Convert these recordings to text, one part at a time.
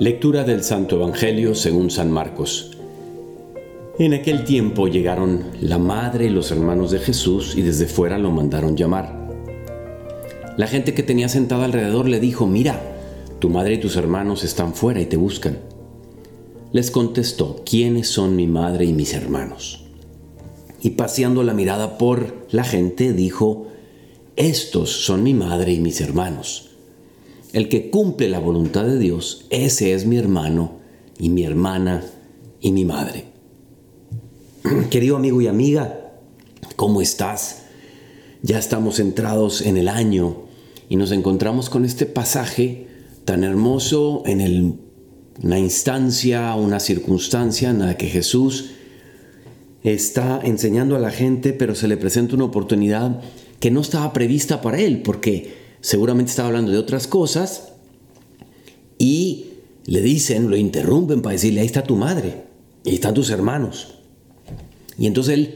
Lectura del Santo Evangelio según San Marcos. En aquel tiempo llegaron la madre y los hermanos de Jesús y desde fuera lo mandaron llamar. La gente que tenía sentada alrededor le dijo, mira, tu madre y tus hermanos están fuera y te buscan. Les contestó, ¿quiénes son mi madre y mis hermanos? Y paseando la mirada por la gente, dijo, estos son mi madre y mis hermanos. El que cumple la voluntad de Dios, ese es mi hermano y mi hermana y mi madre. Querido amigo y amiga, ¿cómo estás? Ya estamos entrados en el año y nos encontramos con este pasaje tan hermoso en una instancia, una circunstancia en la que Jesús está enseñando a la gente, pero se le presenta una oportunidad que no estaba prevista para él, porque seguramente estaba hablando de otras cosas y le dicen, lo interrumpen para decirle, ahí está tu madre, y están tus hermanos. Y entonces él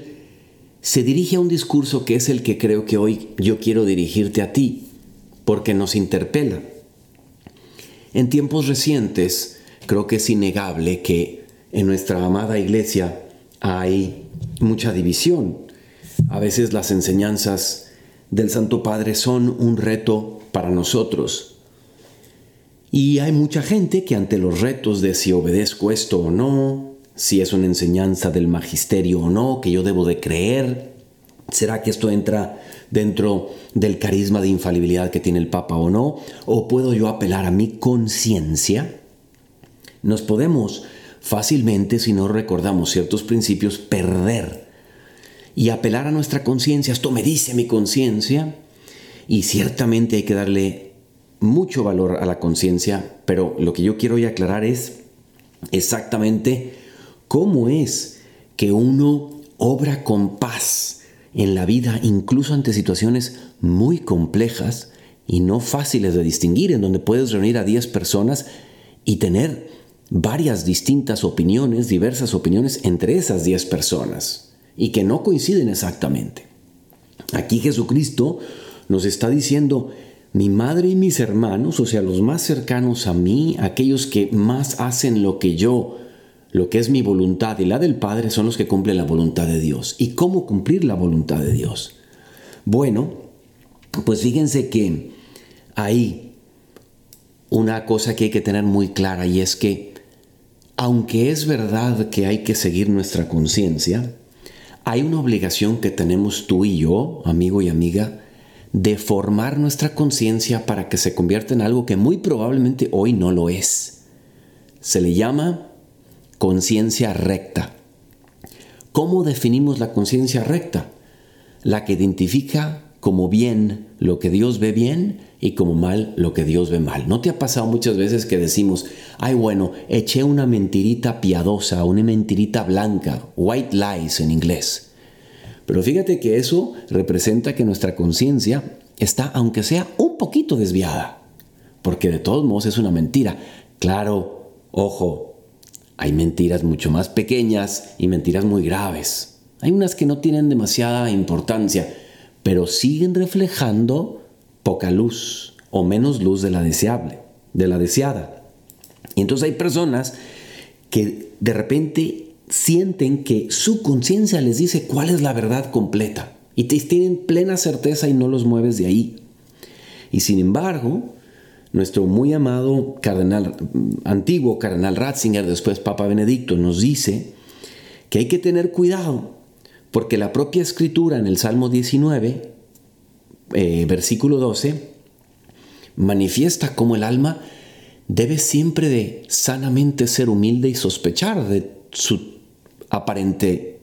se dirige a un discurso que es el que creo que hoy yo quiero dirigirte a ti, porque nos interpela. En tiempos recientes, creo que es innegable que en nuestra amada iglesia hay mucha división. A veces las enseñanzas del Santo Padre son un reto para nosotros. Y hay mucha gente que ante los retos de si obedezco esto o no, si es una enseñanza del magisterio o no, que yo debo de creer, ¿será que esto entra dentro del carisma de infalibilidad que tiene el Papa o no? ¿O puedo yo apelar a mi conciencia? Nos podemos fácilmente, si no recordamos ciertos principios, perder y apelar a nuestra conciencia. Esto me dice mi conciencia y ciertamente hay que darle mucho valor a la conciencia, pero lo que yo quiero hoy aclarar es exactamente cómo es que uno obra con paz en la vida, incluso ante situaciones muy complejas y no fáciles de distinguir, en donde puedes reunir a 10 personas y tener varias distintas opiniones, diversas opiniones entre esas 10 personas y que no coinciden exactamente. Aquí Jesucristo nos está diciendo, mi madre y mis hermanos, o sea, los más cercanos a mí, aquellos que más hacen lo que yo, lo que es mi voluntad y la del Padre, son los que cumplen la voluntad de Dios. ¿Y cómo cumplir la voluntad de Dios? Bueno, pues fíjense que hay una cosa que hay que tener muy clara y es que, aunque es verdad que hay que seguir nuestra conciencia, hay una obligación que tenemos tú y yo, amigo y amiga, de formar nuestra conciencia para que se convierta en algo que muy probablemente hoy no lo es. Se le llama conciencia recta. ¿Cómo definimos la conciencia recta? La que identifica como bien lo que Dios ve bien y como mal lo que Dios ve mal. ¿No te ha pasado muchas veces que decimos, ay bueno, eché una mentirita piadosa, una mentirita blanca, white lies en inglés? Pero fíjate que eso representa que nuestra conciencia está, aunque sea un poquito desviada, porque de todos modos es una mentira. Claro, ojo, hay mentiras mucho más pequeñas y mentiras muy graves. Hay unas que no tienen demasiada importancia, pero siguen reflejando poca luz o menos luz de la deseable, de la deseada. Y entonces hay personas que de repente sienten que su conciencia les dice cuál es la verdad completa y te tienen plena certeza y no los mueves de ahí. Y sin embargo, nuestro muy amado cardenal, antiguo cardenal Ratzinger, después Papa Benedicto, nos dice que hay que tener cuidado porque la propia escritura en el Salmo 19, eh, versículo 12, manifiesta cómo el alma debe siempre de sanamente ser humilde y sospechar de su aparente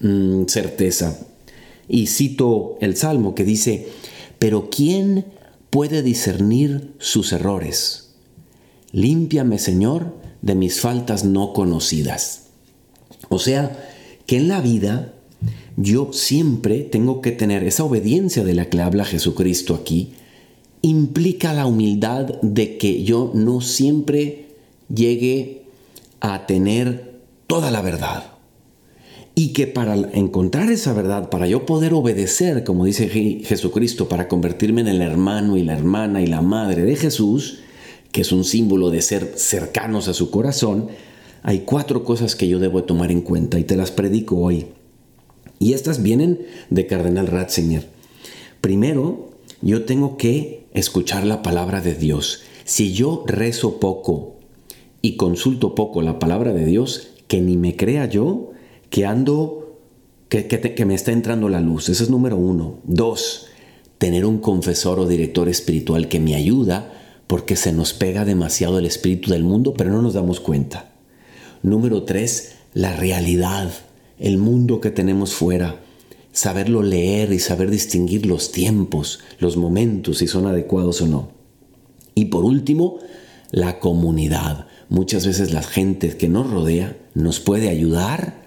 mm, certeza. Y cito el Salmo que dice, pero ¿quién puede discernir sus errores? Límpiame, Señor, de mis faltas no conocidas. O sea, que en la vida yo siempre tengo que tener esa obediencia de la que habla Jesucristo aquí, implica la humildad de que yo no siempre llegue a tener toda la verdad. Y que para encontrar esa verdad, para yo poder obedecer, como dice Jesucristo, para convertirme en el hermano y la hermana y la madre de Jesús, que es un símbolo de ser cercanos a su corazón, hay cuatro cosas que yo debo tomar en cuenta y te las predico hoy. Y estas vienen de Cardenal Ratzinger. Primero, yo tengo que escuchar la palabra de Dios. Si yo rezo poco y consulto poco la palabra de Dios, que ni me crea yo que ando, que, me está entrando la luz. Ese es número uno. Dos, tener un confesor o director espiritual que me ayuda porque se nos pega demasiado el espíritu del mundo, pero no nos damos cuenta. Número tres, la realidad, el mundo que tenemos fuera. Saberlo leer y saber distinguir los tiempos, los momentos, si son adecuados o no. Y por último, la comunidad. Muchas veces la gente que nos rodea nos puede ayudar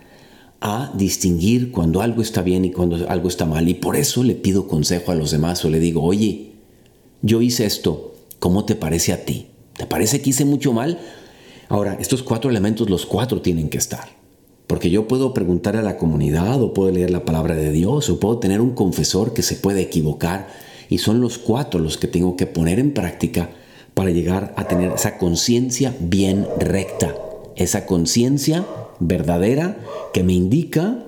a distinguir cuando algo está bien y cuando algo está mal. Y por eso le pido consejo a los demás o le digo, oye, yo hice esto, ¿cómo te parece a ti? ¿Te parece que hice mucho mal? Ahora, estos cuatro elementos, los cuatro tienen que estar. Porque yo puedo preguntar a la comunidad o puedo leer la palabra de Dios o puedo tener un confesor que se puede equivocar. Y son los cuatro los que tengo que poner en práctica para llegar a tener esa conciencia bien recta. Esa conciencia verdadera que me indica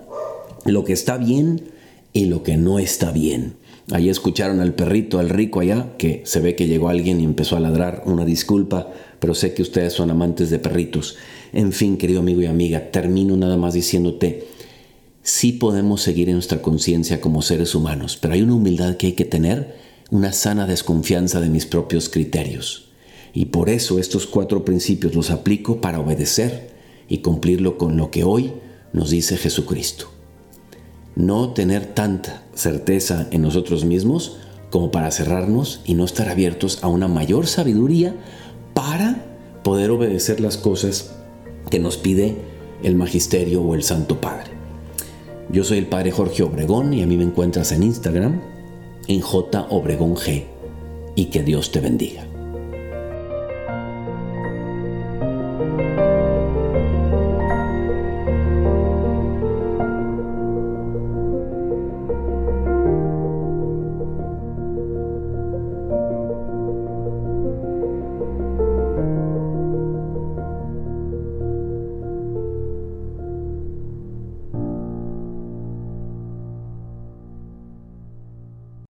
lo que está bien y lo que no está bien. Ahí escucharon al perrito, al rico allá, que se ve que llegó alguien y empezó a ladrar. Una disculpa, pero sé que ustedes son amantes de perritos. En fin, querido amigo y amiga, termino nada más diciéndote, sí podemos seguir en nuestra conciencia como seres humanos, pero hay una humildad que hay que tener, una sana desconfianza de mis propios criterios. Y por eso estos cuatro principios los aplico para obedecer y cumplirlo con lo que hoy nos dice Jesucristo. No tener tanta certeza en nosotros mismos como para cerrarnos y no estar abiertos a una mayor sabiduría para poder obedecer las cosas que nos pide el Magisterio o el Santo Padre. Yo soy el Padre Jorge Obregón y a mí me encuentras en Instagram en J Obregón G y que Dios te bendiga.